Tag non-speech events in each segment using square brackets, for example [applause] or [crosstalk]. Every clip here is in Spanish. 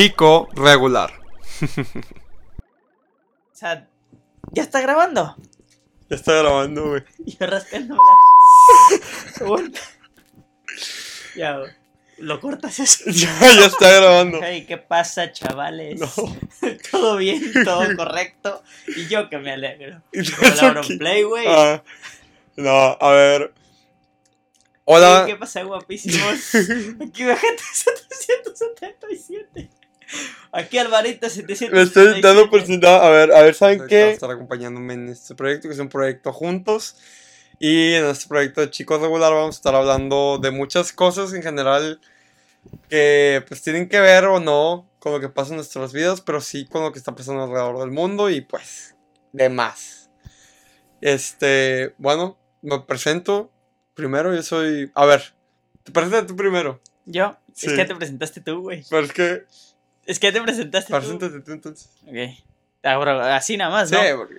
chico regular. [laughs] O sea, ¿ya está grabando? Ya está grabando, güey. [laughs] Yo rascándome la... [laughs] Ya, güey. ¿Lo cortas eso? Ya, ya está grabando. Hey, ¿qué pasa, chavales? No. todo bien, todo correcto. Y yo que me alegro. Aquí- Play, güey. Ah, no, a ver. Hola. ¿Qué pasa, guapísimos? Aquí Vegeta 777. Aquí Alvarito Me 777. estoy dando por sentado. A ver, a ver, ¿saben qué? Estar acompañándome en este proyecto, que es un proyecto juntos. Y en este proyecto de Chicos Regular vamos a estar hablando de muchas cosas en general que pues tienen que ver o no con lo que pasa en nuestras vidas, pero sí con lo que está pasando alrededor del mundo y pues demás. Este, bueno, me presento primero, yo soy... A ver, te presentas tú primero, Yo, Sí. es que te presentaste tú, güey. pero es que... Es que ya te presentaste. Preséntate tú entonces. Ok. Ah, bro, así nada más, Sí, ¿no? porque...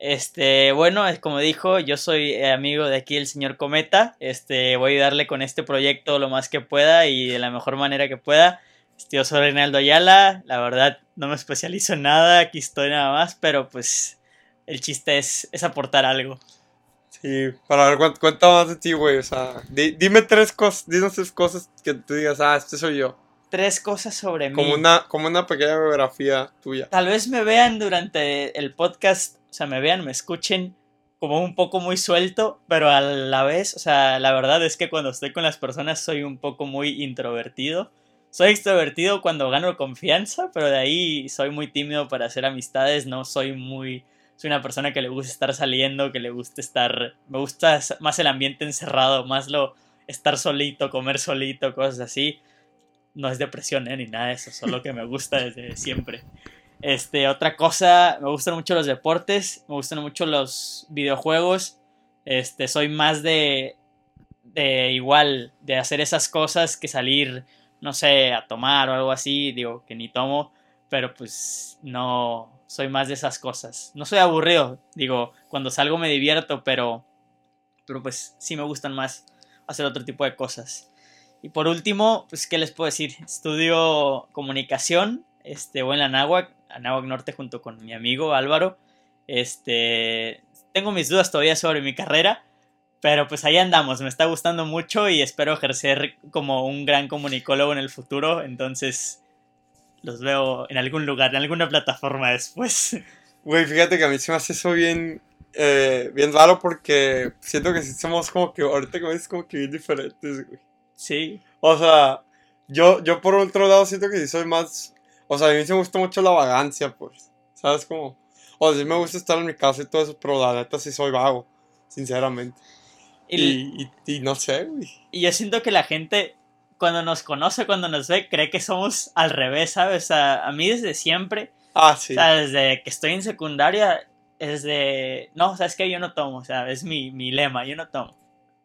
Este, bueno, es como dijo, yo soy eh, amigo de aquí el señor Cometa. Este, voy a ayudarle con este proyecto lo más que pueda y de la mejor manera que pueda. Este, yo soy Reinaldo Ayala. La verdad, no me especializo en nada, aquí estoy nada más, pero pues el chiste es, es aportar algo. Sí, para ver cuánto, cuánto más de ti, güey. O sea, di- dime tres cosas, dinos tres cosas que tú digas, ah, este soy yo. Tres cosas sobre Como mí. una, como una pequeña biografía tuya. Tal vez me vean durante el podcast, o sea, me vean, me escuchen como un poco muy suelto, pero a la vez, o sea, la verdad es que cuando estoy con las personas soy un poco muy introvertido. Soy extrovertido cuando gano confianza, pero de ahí soy muy tímido para hacer amistades, no soy muy... Soy una persona que le gusta estar saliendo, que le gusta estar... Me gusta más el ambiente encerrado, más lo... estar solito, comer solito, cosas así. No es depresión, ¿eh? Ni nada de eso, solo que me gusta desde siempre. Este, otra cosa, me gustan mucho los deportes, me gustan mucho los videojuegos. Este, soy más de, de igual, de hacer esas cosas que salir, no sé, a tomar o algo así. Digo que ni tomo, pero pues no, soy más de esas cosas. No soy aburrido, digo, cuando salgo me divierto, pero, pero pues sí me gustan más hacer otro tipo de cosas. Y por último, pues, ¿qué les puedo decir? Estudio comunicación, este, voy en la Anáhuac, Anáhuac Norte junto con mi amigo Álvaro. Este, tengo mis dudas todavía sobre mi carrera, pero pues ahí andamos, me está gustando mucho y espero ejercer como un gran comunicólogo en el futuro, entonces los veo en algún lugar, en alguna plataforma después. Güey, fíjate que a mí se me hace eso bien, eh, bien raro porque siento que sí somos como que, ahorita como dices, como que bien diferentes, güey. Sí, O sea, yo, yo por otro lado siento que sí soy más, o sea, a mí sí me gusta mucho la vagancia, pues, ¿sabes cómo? O sea, sí me gusta estar en mi casa y todo eso, pero la neta sí soy vago, sinceramente. y, Y, y, y no sé, güey. y yo siento que la gente cuando nos conoce, cuando nos ve, cree que somos al revés, ¿sabes? O sea, a mí desde siempre... Ah, sí. O sea, desde que estoy en secundaria, es de. No, sabes que yo no tomo, o sea, es mi, mi lema, yo no tomo.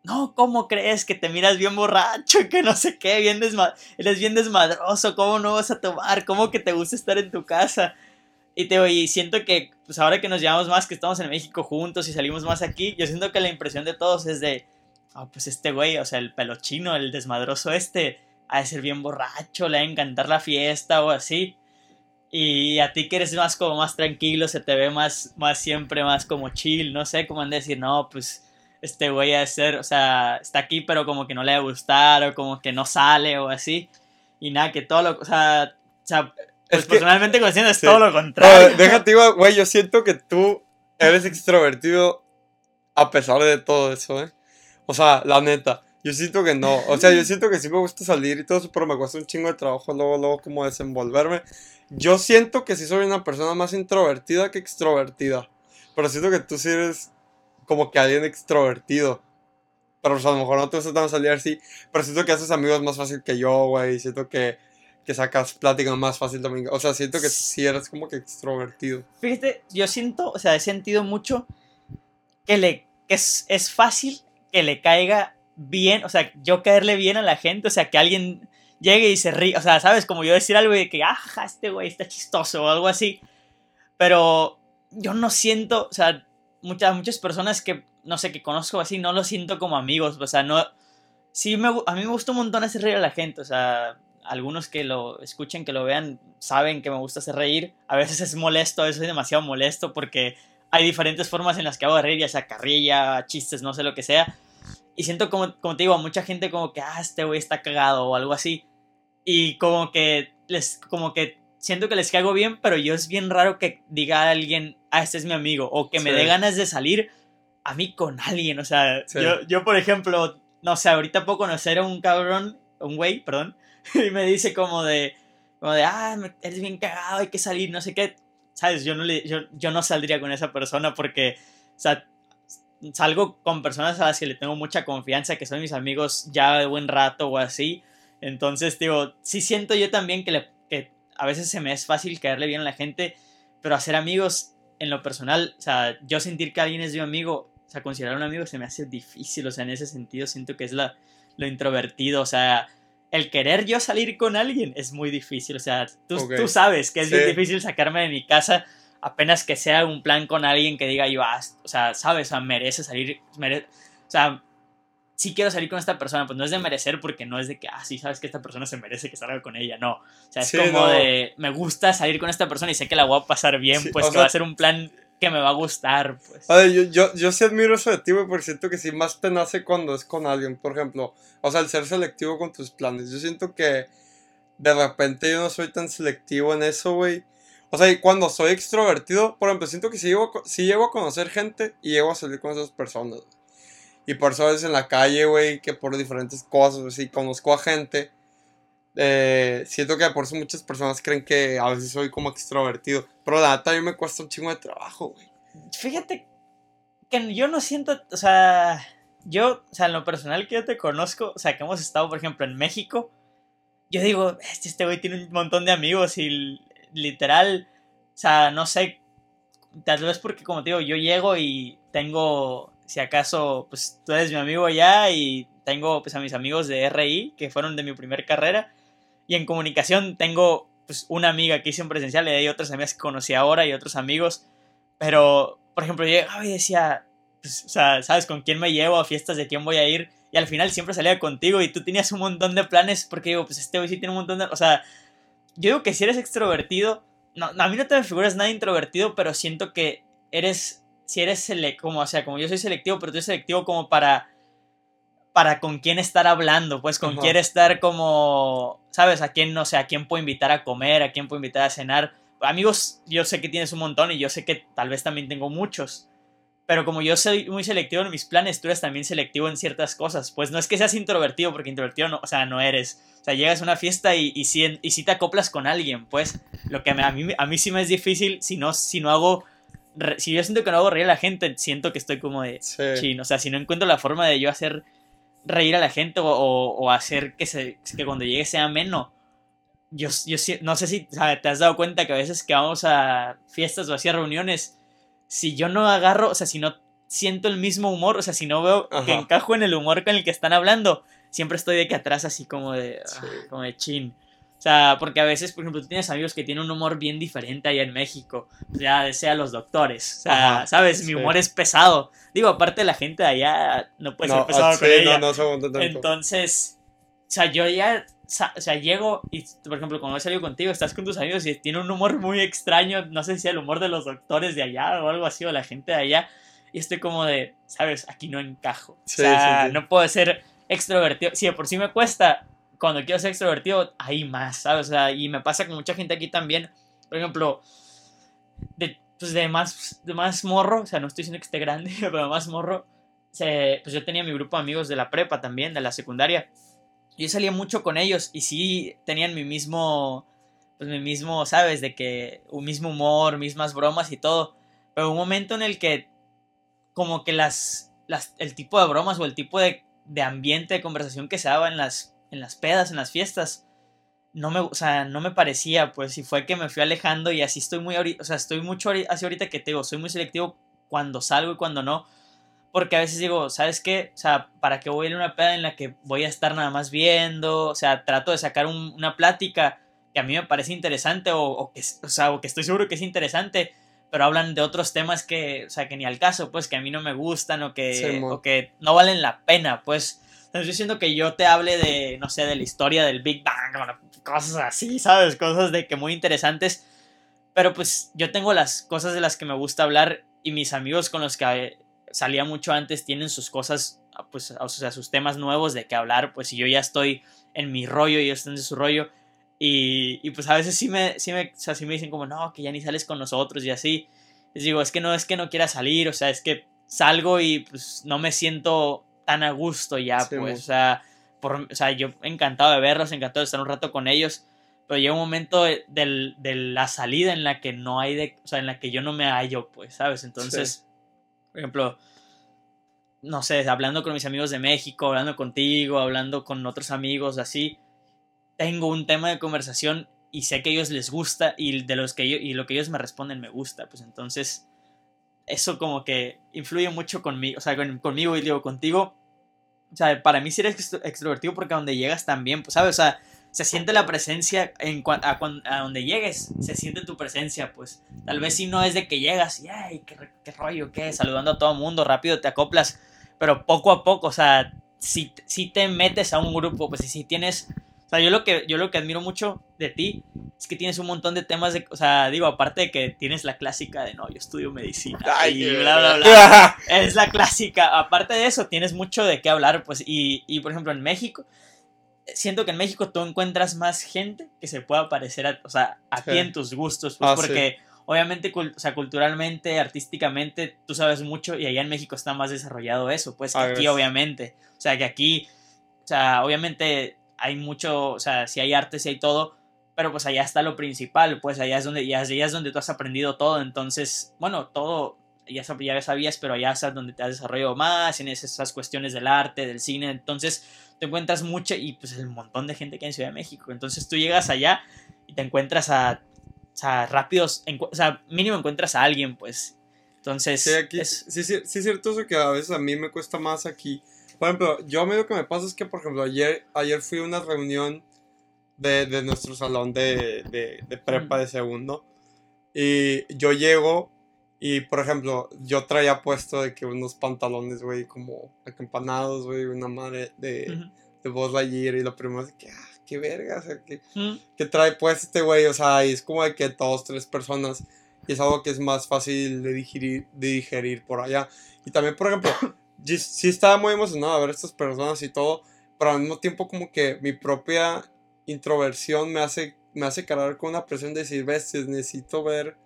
No, ¿cómo crees que te miras bien borracho? Que no sé qué, bien desma eres bien desmadroso, ¿cómo no vas a tomar? ¿Cómo que te gusta estar en tu casa? Y te y siento que, pues ahora que nos llevamos más, que estamos en México juntos y salimos más aquí, yo siento que la impresión de todos es de, ah, pues este güey, o sea, el pelo chino, el desmadroso este, ha de ser bien borracho, le ha de encantar la fiesta o así. Y a ti que eres más como más tranquilo, se te ve más, más siempre más como chill, no sé, como han de decir, no, pues este güey de ser, o sea, está aquí pero como que no le va a gustar o como que no sale o así. Y nada, que todo lo, o sea, o sea pues Es que- personalmente conociendo es sí. todo lo No, contrario. déjate, iba, güey, yo siento que tú eres extrovertido a pesar de todo eso, ¿eh? O sea, la neta, yo siento que no. O sea, yo [laughs] siento que sí me gusta salir y todo eso, pero me cuesta un chingo de trabajo luego, luego como desenvolverme. Yo siento que sí soy una persona más introvertida que extrovertida. Pero siento que tú sí eres como que alguien extrovertido. Pero sea, a lo mejor no te gusta tanto salir así. Pero siento que haces amigos más fácil que yo, güey. Siento que, que sacas plática más fácil también. O sea, siento que sí eres como que extrovertido. Fíjate, yo siento, o sea, he sentido mucho que le es, es fácil que le caiga bien, o sea, yo caerle bien a la gente, o sea, que alguien llegue y se ríe, o sea, sabes, como yo decir algo de que, ajá, este güey está chistoso o algo así, pero yo no siento, o sea, muchas, muchas personas que, no sé, que conozco así, no lo siento como amigos, o sea, no, sí, me, a mí me gusta un montón hacer reír a la gente, o sea, algunos que lo escuchen, que lo vean, saben que me gusta hacer reír. A veces es molesto, a veces es demasiado molesto porque hay diferentes formas en las que hago reír, ya sea carrilla, chistes, no sé lo que sea. Y siento como, como te digo, a mucha gente como que, ah, este güey está cagado o algo así. Y como que les, como que siento que les caigo bien, pero yo es bien raro que diga alguien, ah, este es mi amigo, o que me dé ganas de salir a mí con alguien. O sea, yo, yo, por ejemplo, no sé, ahorita puedo conocer a un cabrón, un güey, perdón, [laughs] y me dice como de, como de, ah, eres bien cagado, hay que salir, no sé qué. ¿Sabes? Yo no, le, yo, yo no saldría con esa persona porque, o sea, salgo con personas a las que le tengo mucha confianza, que son mis amigos ya de buen rato o así. Entonces, digo, sí siento yo también que, le, que a veces se me es fácil caerle bien a la gente, pero hacer amigos en lo personal, o sea, yo sentir que alguien es mi amigo, o sea, considerar un amigo se me hace difícil, o sea, en ese sentido siento que es la, lo introvertido, o sea, el querer yo salir con alguien es muy difícil, o sea, tú, tú sabes que es muy difícil sacarme de mi casa apenas que sea un plan con alguien que diga yo, ah, o sea, sabes, o sea, merece salir, o sea, si quiero salir con esta persona, pues no es de merecer porque no es de que, ah, sí, sabes que esta persona se merece que salga con ella, no. O sea, es como de, me gusta salir con esta persona y sé que la voy a pasar bien, pues que va a ser un plan que me va a gustar, pues. A ver, yo, yo, yo sí admiro eso de ti, güey, porque siento que sí más te nace cuando es con alguien, por ejemplo. O sea, el ser selectivo con tus planes. Yo siento que de repente yo no soy tan selectivo en eso, güey. O sea, y cuando soy extrovertido, por ejemplo, siento que si llego, si llego a conocer gente y llego a salir con esas personas. Y por eso a veces en la calle, güey, que por diferentes cosas, así, conozco a gente. Eh, siento que por eso muchas personas creen que a veces soy como extrovertido. Pero la neta a mí me cuesta un chingo de trabajo, güey. Fíjate que yo no siento, o sea, yo, o sea, en lo personal que yo te conozco, o sea, que hemos estado, por ejemplo, en México, yo digo, este, güey tiene un montón de amigos y literal, o sea, no sé, tal vez porque como te digo, yo llego y tengo si acaso, pues tú eres mi amigo ya y tengo pues a mis amigos de RI que fueron de mi primer carrera. Y en comunicación tengo pues una amiga que hice en presencial y hay otras amigas que conocí ahora y otros amigos, pero por ejemplo yo llegaba y decía, pues, ¿sabes con quién me llevo a fiestas de quién voy a ir? Y al final siempre salía contigo y tú tenías un montón de planes porque digo, pues este hoy sí tiene un montón de... O sea, yo digo que si eres extrovertido, no, a mí no te me figuras nada introvertido, pero siento que eres si eres selectivo, como, o sea, como yo soy selectivo, pero tú eres selectivo como para, para con quién estar hablando, pues con quién estar como, ¿sabes? A quién, no sé, a quién puedo invitar a comer, a quién puedo invitar a cenar. Amigos, yo sé que tienes un montón y yo sé que tal vez también tengo muchos. Pero como yo soy muy selectivo en mis planes, tú eres también selectivo en ciertas cosas. Pues no es que seas introvertido, porque introvertido no, o sea, no eres. O sea, llegas a una fiesta y, y, si, y si te acoplas con alguien, pues lo que a, mí, a mí sí me es difícil si no, si no hago si yo siento que no hago reír a la gente, siento que estoy como de sí. O sea, si no encuentro la forma de yo hacer reír a la gente o, hacer que, se, que cuando llegue sea menos. Yo, yo no sé si te has dado cuenta que a veces que vamos a fiestas o así a reuniones, si yo no agarro, o sea, si no siento el mismo humor, o sea, si no veo que encajo en el humor con el que están hablando, siempre estoy de que atrás así como de, ah, como de chin. O sea, porque a veces, por ejemplo, tú tienes amigos que tienen un humor bien diferente allá en México. O sea, sea los doctores. O sea, ¿sabes? Mi humor es pesado. Digo, aparte la gente de allá no puede ser pesado con ella. No, no Entonces, o sea, yo ya, o sea, llego y, por ejemplo, cuando he salido contigo, estás con tus amigos y tiene un humor muy extraño. No sé si el humor de los doctores de allá o algo así, o la gente de allá. Y estoy como de, ¿sabes? Aquí no encajo. o sea, no puedo ser extrovertido. Si de por sí me cuesta, cuando quiero ser extrovertido, hay más, ¿sabes? O sea, y me pasa con mucha gente aquí también. Por ejemplo, de, pues de, más, de más morro, o sea, no estoy diciendo que esté grande, [laughs] pero más morro. pues yo tenía mi grupo de amigos de la prepa también, de la secundaria. Yo salía mucho con ellos y sí tenían mi mismo, pues mi mismo, ¿sabes? De que un mismo humor, mismas bromas y todo. Pero un momento en el que como que las, las el tipo de bromas o el tipo de, de ambiente de conversación que se daba en las en las pedas, en las fiestas, no me, o sea, no me parecía, pues, y fue que me fui alejando y así estoy muy, o sea, estoy mucho así ahorita que te digo, soy muy selectivo cuando salgo y cuando no, porque a veces digo, ¿sabes qué? O sea, ¿para qué voy a ir a una peda en la que voy a estar nada más viendo? O sea, trato de sacar una plática que a mí me parece interesante o, que, o, sea, o que estoy seguro que es interesante, pero hablan de otros temas que, o sea, que ni al caso, pues, que a mí no me gustan o que, o que no valen la pena, pues, Entonces yo siento que yo te hable de, no sé, de la historia del Big Bang, cosas así, ¿sabes? Cosas de que muy interesantes. Pero pues yo tengo las cosas de las que me gusta hablar y mis amigos con los que salía mucho antes tienen sus cosas, pues, o sea, sus temas nuevos de qué hablar, pues si yo ya estoy en mi rollo y ellos están en su rollo. Y, y pues a veces sí me, sí, me, o sea, sí me dicen como, no, que ya ni sales con nosotros y así. Les digo, es que no es que no quiera salir, o sea, es que salgo y pues no me siento tan a gusto ya, Sí, pues, o sea, por, o sea, yo encantado de verlos, encantado de estar un rato con ellos, pero llega un momento de, de la salida en la que no hay de, o sea, en la que yo no me hallo, pues, ¿sabes? Entonces, por ejemplo, no sé, hablando con mis amigos de México, hablando contigo, hablando con otros amigos, así, tengo un tema de conversación y sé que a ellos les gusta y de los que yo, y lo que ellos me responden me gusta, pues entonces eso como que influye mucho conmigo, o sea, con- conmigo y digo contigo. O sea, para mí sí eres extro- extrovertido porque a donde llegas también, pues, ¿sabes? O sea, se siente la presencia en a, a donde llegues, se siente tu presencia, pues. Tal vez si no es de que llegas y, ay, qué, qué rollo, qué, saludando a todo mundo, rápido te acoplas, pero poco a poco, o sea, si, si te metes a un grupo, pues, si tienes, sea, yo lo que, yo lo que admiro mucho de ti es que tienes un montón de temas de, o sea, digo, aparte de que tienes la clásica de, no, yo estudio medicina Ay, y bla, bla, bla. [laughs] Es la clásica. Aparte de eso, tienes mucho de qué hablar, pues, y, y por ejemplo, en México, siento que en México tú encuentras más gente que se pueda parecer a, o sea, a Sí. ti en tus gustos, pues, Ah, porque obviamente, cul- o sea, culturalmente, artísticamente, tú sabes mucho y allá en México está más desarrollado eso, pues, que Ah, aquí, obviamente. O sea, que aquí, o sea, obviamente hay mucho, o sea, si hay arte, si hay todo, pero pues allá está lo principal, pues allá es donde, allá es donde tú has aprendido todo, entonces, bueno, todo ya, ya sabías, pero allá es donde te has desarrollado más, en esas cuestiones del arte, del cine, entonces te encuentras mucho y pues el montón de gente que hay en Ciudad de México, entonces tú llegas allá y te encuentras a, rápidos, encu- o sea, mínimo encuentras a alguien, pues, entonces, Sí, aquí, es- sí, sí, sí es cierto eso que a veces a mí me cuesta más aquí. Por ejemplo, yo a mí lo que me pasa es que, por ejemplo, ayer, ayer fui a una reunión de, de nuestro salón de, de, de prepa de segundo y yo llego y, por ejemplo, yo traía puesto de que unos pantalones, güey, como acampanados, güey, una madre de, Ujú. de Buzz Lightyear y lo primero es que, ah, qué verga, o sea, que Mm, que trae pues este güey, o sea, y es como de que dos, tres personas, y es algo que es más fácil de digerir, de digerir por allá. Y también, por ejemplo, sí, estaba muy emocionado de ver a estas personas y todo, pero al mismo tiempo como que mi propia introversión me hace, me hace cargar con una presión de decir, ves, necesito ver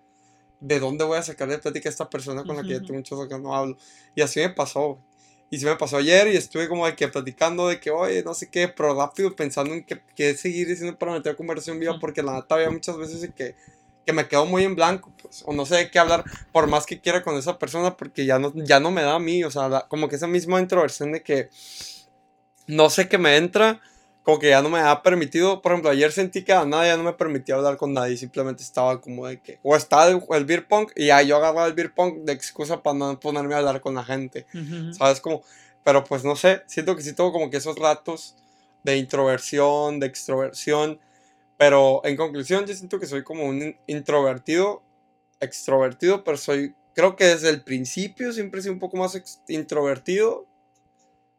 de dónde voy a sacar de plática a esta persona con la que ya tengo mucho que no hablo. Y así me pasó. Y sí me pasó ayer y estuve como de que platicando de que, oye, no sé qué, pero rápido pensando en qué, seguir diciendo para meter conversación viva, porque la neta había muchas veces en que, que me quedo muy en blanco, pues, o no sé de qué hablar, por más que quiera con esa persona, porque ya no, ya no me da a mí, o sea, la- como que esa misma introversión de que no sé qué me entra, como que ya no me ha permitido, por ejemplo, ayer sentí que a nada ya no me permitía hablar con nadie, simplemente estaba como de que, o estaba el, el beer pong, y ya yo agarraba el beer pong de excusa para no ponerme a hablar con la gente. ujú. ¿Sabes? Como, pero pues no sé, siento que sí tengo como que esos ratos de introversión, de extroversión, pero en conclusión yo siento que soy como un in- introvertido, extrovertido, pero soy, creo que desde el principio siempre he sido un poco más introvertido,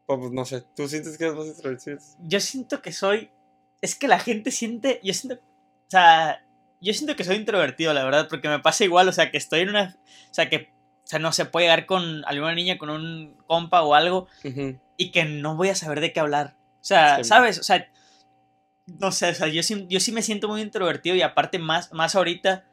pero pues no sé, ¿tú sientes que eres más introvertido? yo siento que soy. Es que la gente siente. Yo siento. O sea. Yo siento que soy introvertido, la verdad, porque me pasa igual. O sea, que estoy en una. O sea, que. O sea, no se puede llegar con alguna niña, con un compa o algo, Ujú, y que no voy a saber de qué hablar. O sea, Sí. ¿sabes? O sea. No sé, o sea, yo sí, yo sí me siento muy introvertido y aparte más, más ahorita.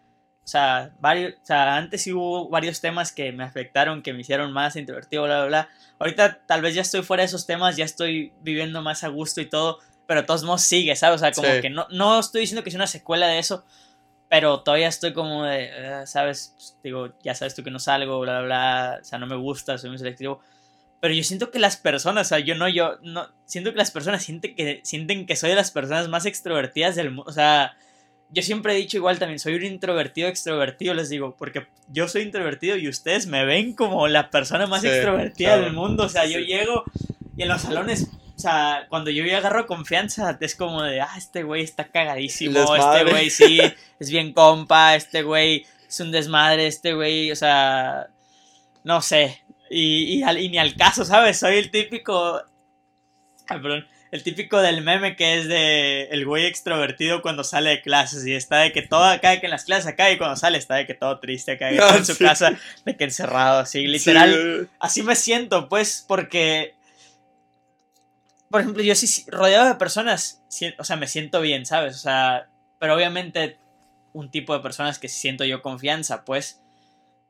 O sea, varios, o sea, antes sí hubo varios temas que me afectaron, que me hicieron más introvertido, bla, bla, bla. Ahorita tal vez ya estoy fuera de esos temas, ya estoy viviendo más a gusto y todo, pero de todos modos sigue, ¿sabes? O sea, como Sí. que no, no estoy diciendo que sea una secuela de eso, pero todavía estoy como de, eh, ¿sabes? Pues, digo, ya sabes tú que no salgo, bla, bla, bla, o sea, no me gusta, soy muy selectivo. Pero yo siento que las personas, o sea, yo no, yo no, siento que las personas sienten que, sienten que soy de las personas más extrovertidas del mundo, o sea, yo siempre he dicho igual también, soy un introvertido extrovertido, les digo, porque yo soy introvertido y ustedes me ven como la persona más Sí, extrovertida claro. del mundo, o sea, yo llego y en los salones, o sea, cuando yo agarro confianza, es como de, ah, este güey está cagadísimo, este güey sí, es bien compa, este güey es un desmadre, este güey, o sea, no sé, y, y, al- y ni al caso, ¿sabes? Soy el típico perdón. El típico del meme que es de el güey extrovertido cuando sale de clases y está de que todo acá, que en las clases acá y cuando sale está de que todo triste acá y [laughs] Ah, en su casa, de que encerrado, así, literal. Sí, Así me siento, pues, porque, por ejemplo, yo sí, rodeado de personas, o sea, me siento bien, ¿sabes? O sea, pero obviamente un tipo de personas que siento yo confianza, pues.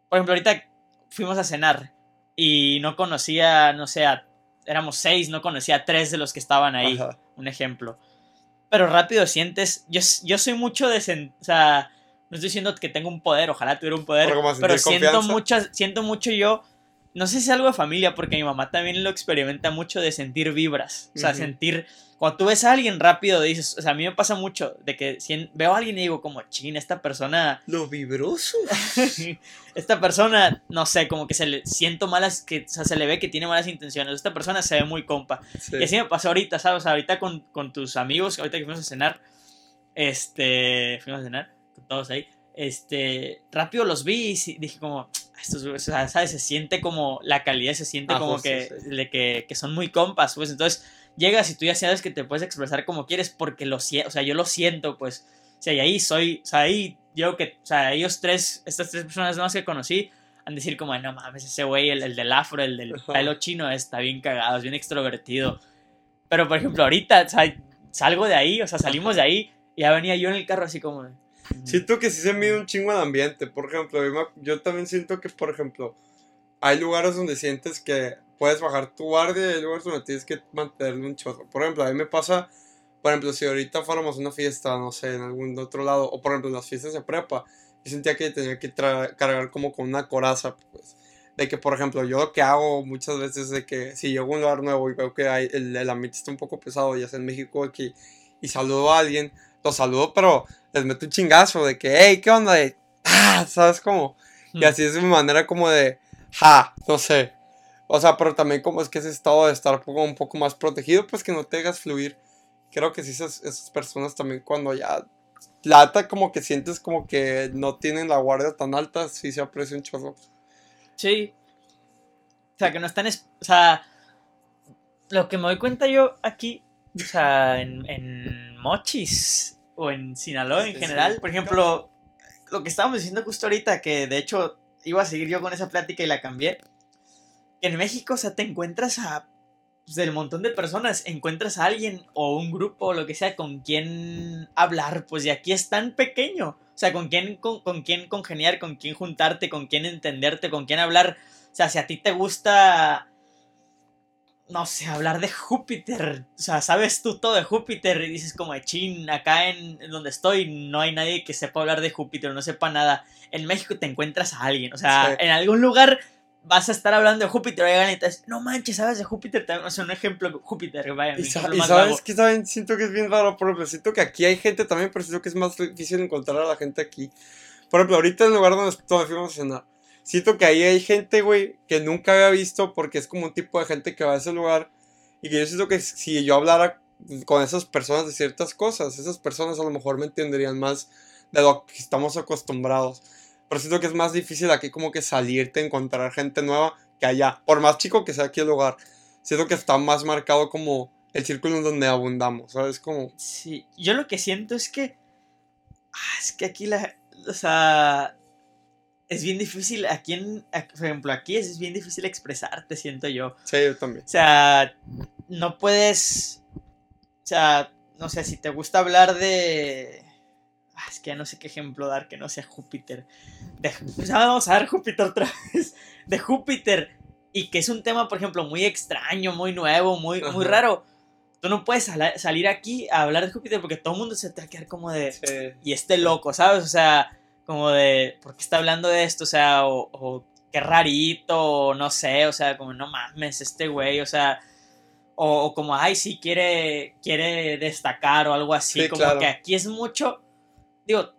Por ejemplo, ahorita fuimos a cenar y no conocía, no sé, a- éramos seis, no conocía a tres de los que estaban ahí, Ajá. un ejemplo. Pero rápido sientes, yo, yo soy mucho de, sen- o sea, no estoy diciendo que tengo un poder, ojalá tuviera un poder, Pero siento muchas, siento mucho yo, no sé si es algo de familia, porque mi mamá también lo experimenta mucho de sentir vibras, o sea, sentir, cuando tú ves a alguien rápido dices, o sea, a mí me pasa mucho de que si veo a alguien y digo como, chin, esta persona Lo vibroso. [laughs] esta persona, no sé, como que se le siento malas, que o sea, se le ve que tiene malas intenciones. Esta persona se ve muy compa. Sí. Y así me pasó ahorita, ¿sabes? O sea, ahorita con, con tus amigos, ahorita que fuimos a cenar, este, fuimos a cenar con todos ahí, este, rápido los vi y dije como, estos, o sea, ¿sabes? Se siente como la calidad, se siente Ah, como justo, que, sí. de que, que son muy compas, pues entonces llegas y tú ya sabes que te puedes expresar como quieres porque lo siento, o sea, yo lo siento, pues, o sea, y ahí soy, o sea, ahí yo que, o sea, ellos tres, estas tres personas nuevas que conocí, han de decir como, no mames, ese güey, el, el del afro, el del pelo chino, está bien cagado, es bien extrovertido. Pero, por ejemplo, ahorita, o sea, salgo de ahí, o sea, salimos de ahí, y ya venía yo en el carro así como... Siento que sí se mide un chingo el ambiente. Por ejemplo, yo, también siento que, por ejemplo, hay lugares donde sientes que puedes bajar tu guardia y hay lugares donde tienes que mantenerle un chorro. Por ejemplo, a mí me pasa, por ejemplo, si ahorita fuéramos a una fiesta, no sé, en algún otro lado, o por ejemplo, en las fiestas de prepa, yo sentía que tenía que cargar como con una coraza, pues. De que, por ejemplo, yo lo que hago muchas veces es de que si llego a un lugar nuevo y veo que hay, el, el ambiente está un poco pesado, ya sea en México aquí, y saludo a alguien, lo saludo, pero les meto un chingazo de que, hey, ¿qué onda? De, ah, ¿sabes cómo? Y "Mm". así es mi manera como de, ja, no sé. O sea, pero también como es que ese estado de estar un poco más protegido, pues que no te dejas fluir. Creo que sí, esas, esas personas también cuando ya lata como que sientes como que no tienen la guardia tan alta, sí se aprecia un chorro. Sí. O sea, que no están. es- O sea, lo que me doy cuenta yo aquí, o sea, en, en Mochis o en Sinaloa en Sí, general, sí. por ejemplo, lo que estábamos diciendo justo ahorita, que de hecho iba a seguir yo con esa plática y la cambié. En México, o sea, te encuentras a. pues, del montón de personas, encuentras a alguien o un grupo o lo que sea con quien hablar, pues y aquí es tan pequeño. O sea, con quién, con, con quién congeniar, con quién juntarte, con quién entenderte, con quién hablar. O sea, si a ti te gusta, no sé, hablar de Júpiter, o sea, sabes tú todo de Júpiter y dices como, chin, acá en, donde estoy no hay nadie que sepa hablar de Júpiter, no sepa nada. En México te encuentras a alguien, o sea, Sí. en algún lugar vas a estar hablando de Júpiter y llegan y te dicen, no manches, ¿sabes de Júpiter? También, O sea, un ejemplo, Júpiter, vaya, Y, sa- y sabes que también siento que es bien raro, por ejemplo, siento que aquí hay gente también, pero siento que es más difícil encontrar a la gente aquí. Por ejemplo, ahorita en el lugar donde estoy, fuimos a cenar, siento que ahí hay gente, güey, que nunca había visto porque es como un tipo de gente que va a ese lugar y que yo siento que si yo hablara con esas personas de ciertas cosas, esas personas a lo mejor me entenderían más de lo que estamos acostumbrados. Pero siento que es más difícil aquí como que salirte, encontrar gente nueva que allá. Por más chico que sea aquí el lugar. Siento que está más marcado como el círculo en donde abundamos, ¿sabes? Como... Sí, yo lo que siento es que. ah, es que aquí la. O sea. Es bien difícil. Aquí en. Por ejemplo, aquí es bien difícil expresarte, siento yo. Sí, yo también. O sea. No puedes. O sea. No sé, si te gusta hablar de. ah, Es que ya no sé qué ejemplo dar que no sea Júpiter. De, pues ya vamos a dar Júpiter otra vez. De Júpiter. Y que es un tema, por ejemplo, muy extraño, muy nuevo, muy, muy raro. Tú no puedes salir aquí a hablar de Júpiter porque todo el mundo se te va a quedar como de. Sí. Y este loco, ¿sabes? O sea, como de. ¿Por qué está hablando de esto? O sea, o, o qué rarito, o no sé, o sea, como no mames, este güey, o sea. O, o como, ay, sí, quiere, quiere destacar o algo así. Sí, como claro. que aquí es mucho. Digo,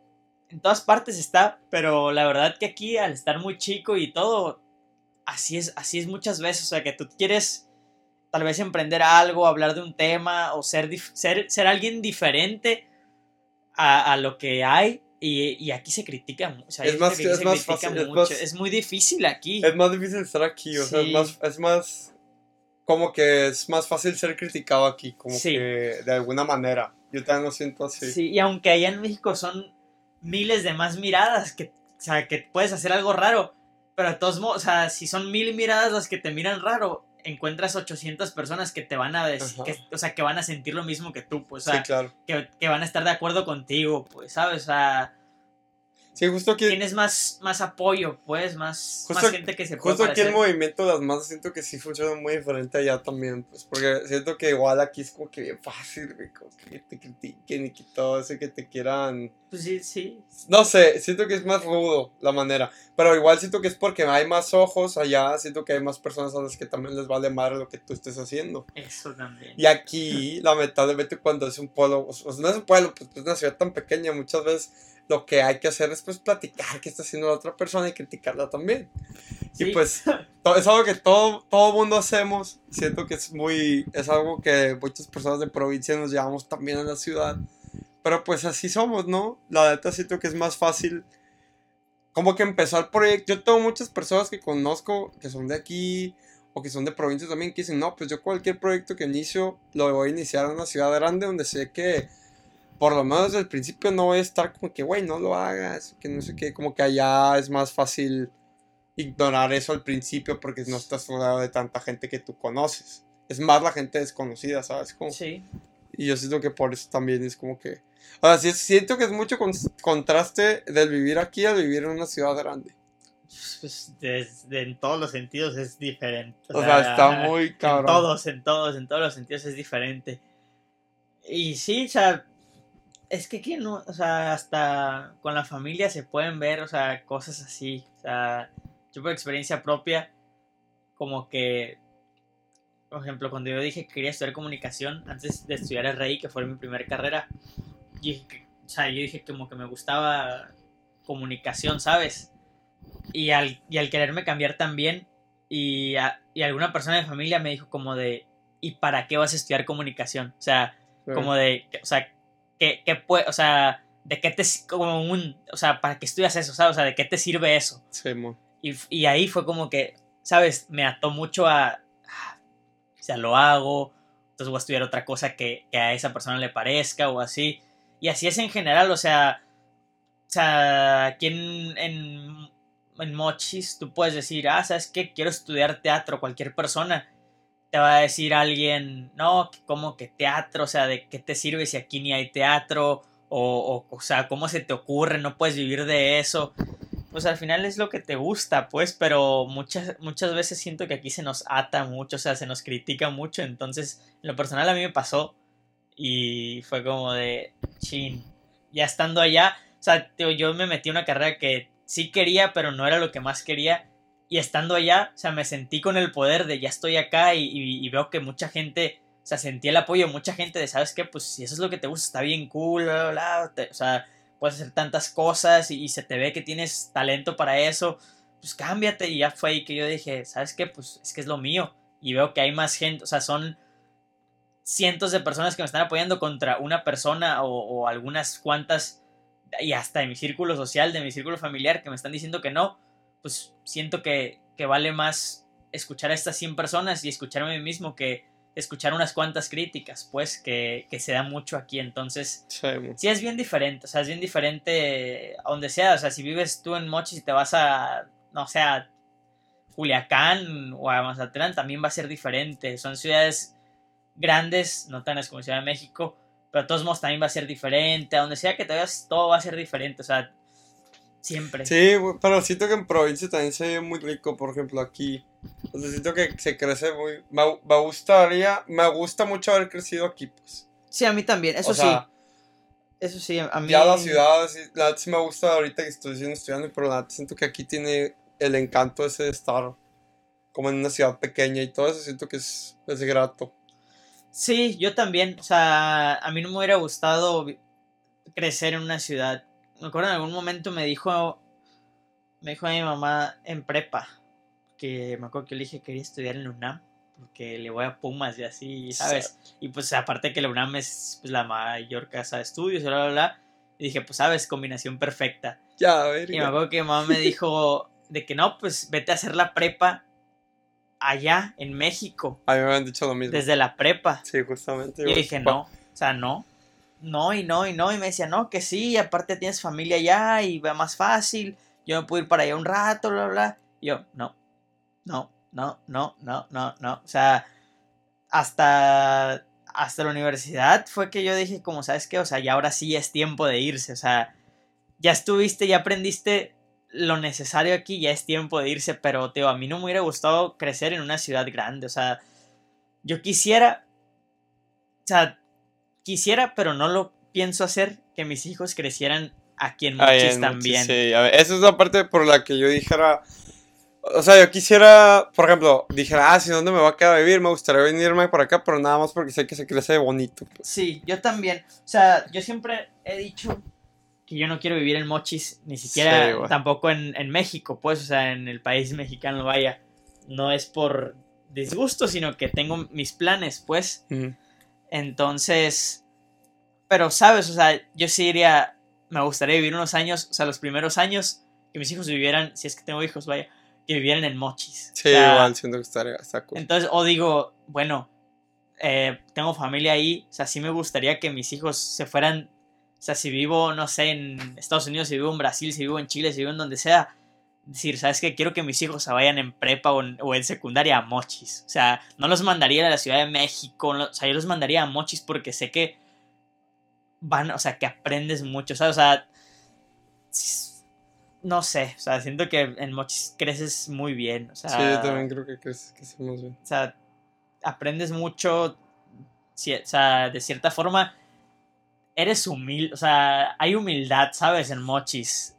en todas partes está, pero la verdad que aquí, al estar muy chico y todo, así es, así es muchas veces. O sea, que tú quieres tal vez emprender algo, hablar de un tema o ser, ser, ser alguien diferente a, a lo que hay. Y, y aquí se critica mucho. O sea, Es más- es más fácil, es mucho. más- Es muy difícil aquí. Es más difícil estar aquí, o sea, es más, es más... como que es más fácil ser criticado aquí, como Sí. que de alguna manera. Yo también lo siento así. Sí, y aunque allá en México son miles de más miradas, que, o sea, que puedes hacer algo raro, pero de todos modos, o sea, si son mil miradas las que te miran raro, encuentras 800 personas que te van a decir, que, o sea, que van a sentir lo mismo que tú, pues, o sea, Sí, claro. que, que van a estar de acuerdo contigo, pues, ¿sabes? O sea, Sí, justo aquí, tienes más, más apoyo, pues, más, Justo- más gente que se puede justo aquí el movimiento de las masas siento que sí funciona muy diferente allá también, pues, porque siento que igual aquí es como que bien fácil, como que te critiquen y que todo eso, y que te quieran... Pues sí, sí, No sé, siento que es más rudo la manera, pero igual siento que es porque hay más ojos allá, siento que hay más personas a las que también les vale madre lo que tú estés haciendo. eso también. Y aquí, lamentablemente, cuando es un pueblo, o sea, no es un pueblo, pues es una ciudad tan pequeña, muchas veces lo que hay que hacer es pues platicar qué está haciendo la otra persona y criticarla también. Sí. Y pues [laughs] es algo que todo, todo mundo hacemos. Siento que es muy, es algo que muchas personas de provincia nos llevamos también a la ciudad. Pero pues así somos, ¿no? La neta siento que es más fácil como que empezar proyecto. Yo tengo muchas personas que conozco que son de aquí o que son de provincia también que dicen, no, pues yo cualquier proyecto que inicio lo voy a iniciar en una ciudad grande donde sé que por lo menos desde el principio no voy a estar como que, güey, no lo hagas, que no sé qué, como que allá es más fácil ignorar eso al principio porque no estás rodeado de tanta gente que tú conoces. Es más la gente desconocida, ¿sabes? Como, Sí, y yo siento que por eso también es como que... O sea, sí, siento que es mucho con- contraste del vivir aquí al vivir en una ciudad grande. pues desde en todos los sentidos es diferente. O sea, está [laughs] muy En cabrón. todos, en todos, en todos los sentidos es diferente. Y sí, o sea, es que aquí no, o sea, hasta con la familia se pueden ver, o sea, cosas así. O sea, yo por experiencia propia, como que, por ejemplo, cuando yo dije que quería estudiar comunicación antes de estudiar el RI, que fue mi primera carrera, yo dije que- o sea, yo dije como que me gustaba comunicación, ¿sabes? Y al, y al quererme cambiar también, y, a- y alguna persona de familia me dijo como de, ¿y para qué vas a estudiar comunicación? O sea, como de, o sea, ¿qué, qué puede, o sea, de qué te, como un, o sea, ¿para qué estudias eso? ¿Sabes? O sea, ¿de qué te sirve eso? Sí. Y, y ahí fue como que, ¿sabes? Me ató mucho a, ah, o sea, lo hago, entonces voy a estudiar otra cosa que, que a esa persona le parezca o así. Y así es en general, o sea, o sea, aquí en, en, en Mochis tú puedes decir, ah, ¿sabes qué? Quiero estudiar teatro, cualquier persona. Te va a decir alguien, no, ¿cómo que teatro? O sea, ¿de qué te sirve si aquí ni hay teatro? O, o, sea, ¿cómo se te ocurre? No puedes vivir de eso pues al final es lo que te gusta, pues, pero muchas, muchas veces siento que aquí se nos ata mucho, o sea, se nos critica mucho, entonces, en lo personal a mí me pasó y fue como de, chin, ya estando allá, o sea, yo me metí en una carrera que sí quería, pero no era lo que más quería, y estando allá, o sea, me sentí con el poder de ya estoy acá y, veo que mucha gente, o sea, sentí el apoyo de mucha gente de, ¿sabes qué? Pues si eso es lo que te gusta, está bien cool, bla, bla, bla, te- o sea, puedes hacer tantas cosas y, y se te ve que tienes talento para eso, pues cámbiate. Y ya fue ahí que yo dije, ¿sabes qué? Pues es que es lo mío. Y veo que hay más gente, o sea, son cientos de personas que me están apoyando contra una persona o, o algunas cuantas, y hasta de mi círculo social, de mi círculo familiar, que me están diciendo que no, pues siento que, que vale más escuchar a estas 100 personas y escucharme a mí mismo que escuchar unas cuantas críticas, pues, que, que se da mucho aquí. Entonces, Sí, es bien diferente, o sea, es bien diferente a donde sea, o sea, si vives tú en Mochis y te vas a, no sé, a Culiacán o a Mazatlán, también va a ser diferente, son ciudades grandes, no tan grandes como Ciudad de México, pero de todos modos también va a ser diferente, a donde sea que te vayas, todo va a ser diferente, o sea, siempre. Sí, pero siento que en provincia también se ve muy rico, por ejemplo, aquí. O sea, siento que se crece muy... Me, me gustaría, me gusta mucho haber crecido aquí, pues. Sí, a mí también, eso o sea, eso sí, a mí... Ya la ciudad, sí, la sí me gusta ahorita que estoy siendo estudiante, pero la siento que aquí tiene el encanto ese de estar como en una ciudad pequeña y todo eso, siento que es, es grato. Sí, yo también. O sea, a mí no me hubiera gustado crecer en una ciudad. Me acuerdo en algún momento me dijo, me dijo a mi mamá en prepa, que me acuerdo que yo le dije que quería estudiar en la UNAM, porque le voy a Pumas y así, ¿sabes? Y pues aparte que la UNAM es pues, la mayor casa de estudios, bla, bla, bla. Y dije, pues sabes, combinación perfecta. Ya, a ver. Y me acuerdo que mi mamá me dijo de que no, pues vete a hacer la prepa allá en México, A mí me habían dicho lo mismo. desde la prepa. Sí, justamente. Y yo dije, no, o sea, no. No, y no, y no. Y me decía, no, que sí, aparte tienes familia allá y va más fácil. Yo me puedo ir para allá un rato, bla, bla. Y yo, no, no, no, no, no, no, no. O sea, hasta, hasta la universidad fue que yo dije, como, ¿sabes qué? O sea, ya ahora sí es tiempo de irse. O sea, ya estuviste, ya aprendiste lo necesario aquí, ya es tiempo de irse. Pero, tío, a mí no me hubiera gustado crecer en una ciudad grande. O sea, yo quisiera o sea, quisiera, pero no lo pienso hacer, que mis hijos crecieran aquí en Mochis en también. Mochis, Sí, a ver, esa es la parte por la que yo dijera. O sea, yo quisiera, por ejemplo, dijera, ah, si dónde me va a quedar a vivir, me gustaría venirme por acá, pero nada más porque sé que se crece bonito. pues. Sí, yo también. O sea, yo siempre he dicho que yo no quiero vivir en Mochis, ni siquiera Sí, tampoco en, en México, pues, o sea, en el país mexicano, vaya. No es por disgusto, sino que tengo mis planes, pues. Entonces, pero sabes, o sea, yo sí diría, me gustaría vivir unos años, o sea, los primeros años, que mis hijos vivieran, si es que tengo hijos, vaya, que vivieran en Mochis. Sí, O sea, igual, siento que estaría, está cool. Entonces, o digo, bueno, eh, tengo familia ahí, o sea, sí me gustaría que mis hijos se fueran, o sea, si vivo, no sé, en Estados Unidos, si vivo en Brasil, si vivo en Chile, si vivo en donde sea, decir, ¿sabes qué? Quiero que mis hijos se vayan en prepa o en, o en secundaria a Mochis. O sea, no los mandaría a la Ciudad de México, no- o sea, yo los mandaría a Mochis porque sé que van, o sea, que aprendes mucho, ¿sabes? O sea, no sé, o sea, siento que en Mochis creces muy bien, o sea, Sí, yo también creo que, que hacemos bien. o sea, aprendes mucho, si- o sea, de cierta forma, eres humilde, o sea, hay humildad, ¿sabes? En Mochis.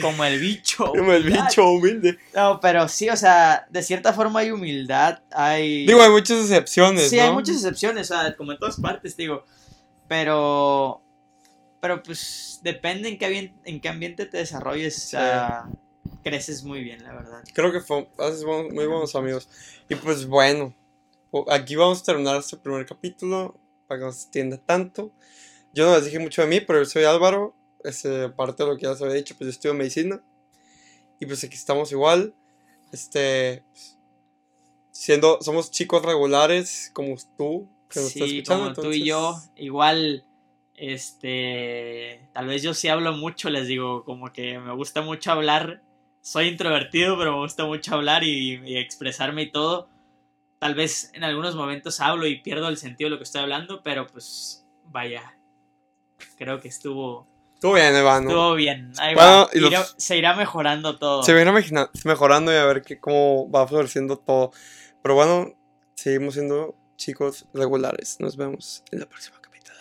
Como el bicho. [laughs] Como el bicho humilde. No, pero sí, o sea, de cierta forma hay humildad, hay... Digo, hay muchas excepciones, sí, ¿no? hay muchas excepciones, o sea, como en todas partes, digo. Pero... Pero pues depende en qué, en qué ambiente te desarrolles, sea, creces muy bien, la verdad. Creo que fue, haces muy buenos amigos. Y pues bueno, aquí vamos a terminar este primer capítulo para que no se extienda tanto. Yo no les dije mucho de mí, pero yo soy Álvaro. Este, aparte de lo que ya se había dicho, pues yo estudio medicina. Y pues aquí estamos igual. Este, pues, siendo, somos chicos regulares como tú, que nos estás escuchando. como tú y yo, igual, este, tal vez yo sí hablo mucho, les digo, como que me gusta mucho hablar, soy introvertido, pero me gusta mucho hablar y, y expresarme y todo. Tal vez en algunos momentos hablo y pierdo el sentido de lo que estoy hablando, pero pues vaya, creo que estuvo, Estuvo bien, Iván. ¿no? estuvo bien. Ahí Bueno, va, los- se irá mejorando todo. Se viene mejorando y a ver que cómo va floreciendo todo. Pero bueno, seguimos siendo chicos regulares. Nos vemos en la próxima capítulo.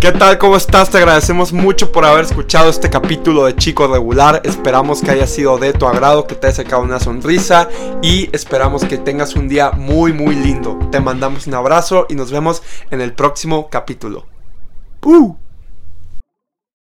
¿Qué tal? ¿Cómo estás? Te agradecemos mucho por haber escuchado este capítulo de Chico Regular. Esperamos que haya sido de tu agrado, que te haya sacado una sonrisa y esperamos que tengas un día muy muy lindo. Te mandamos un abrazo y nos vemos en el próximo capítulo. ¡Uh!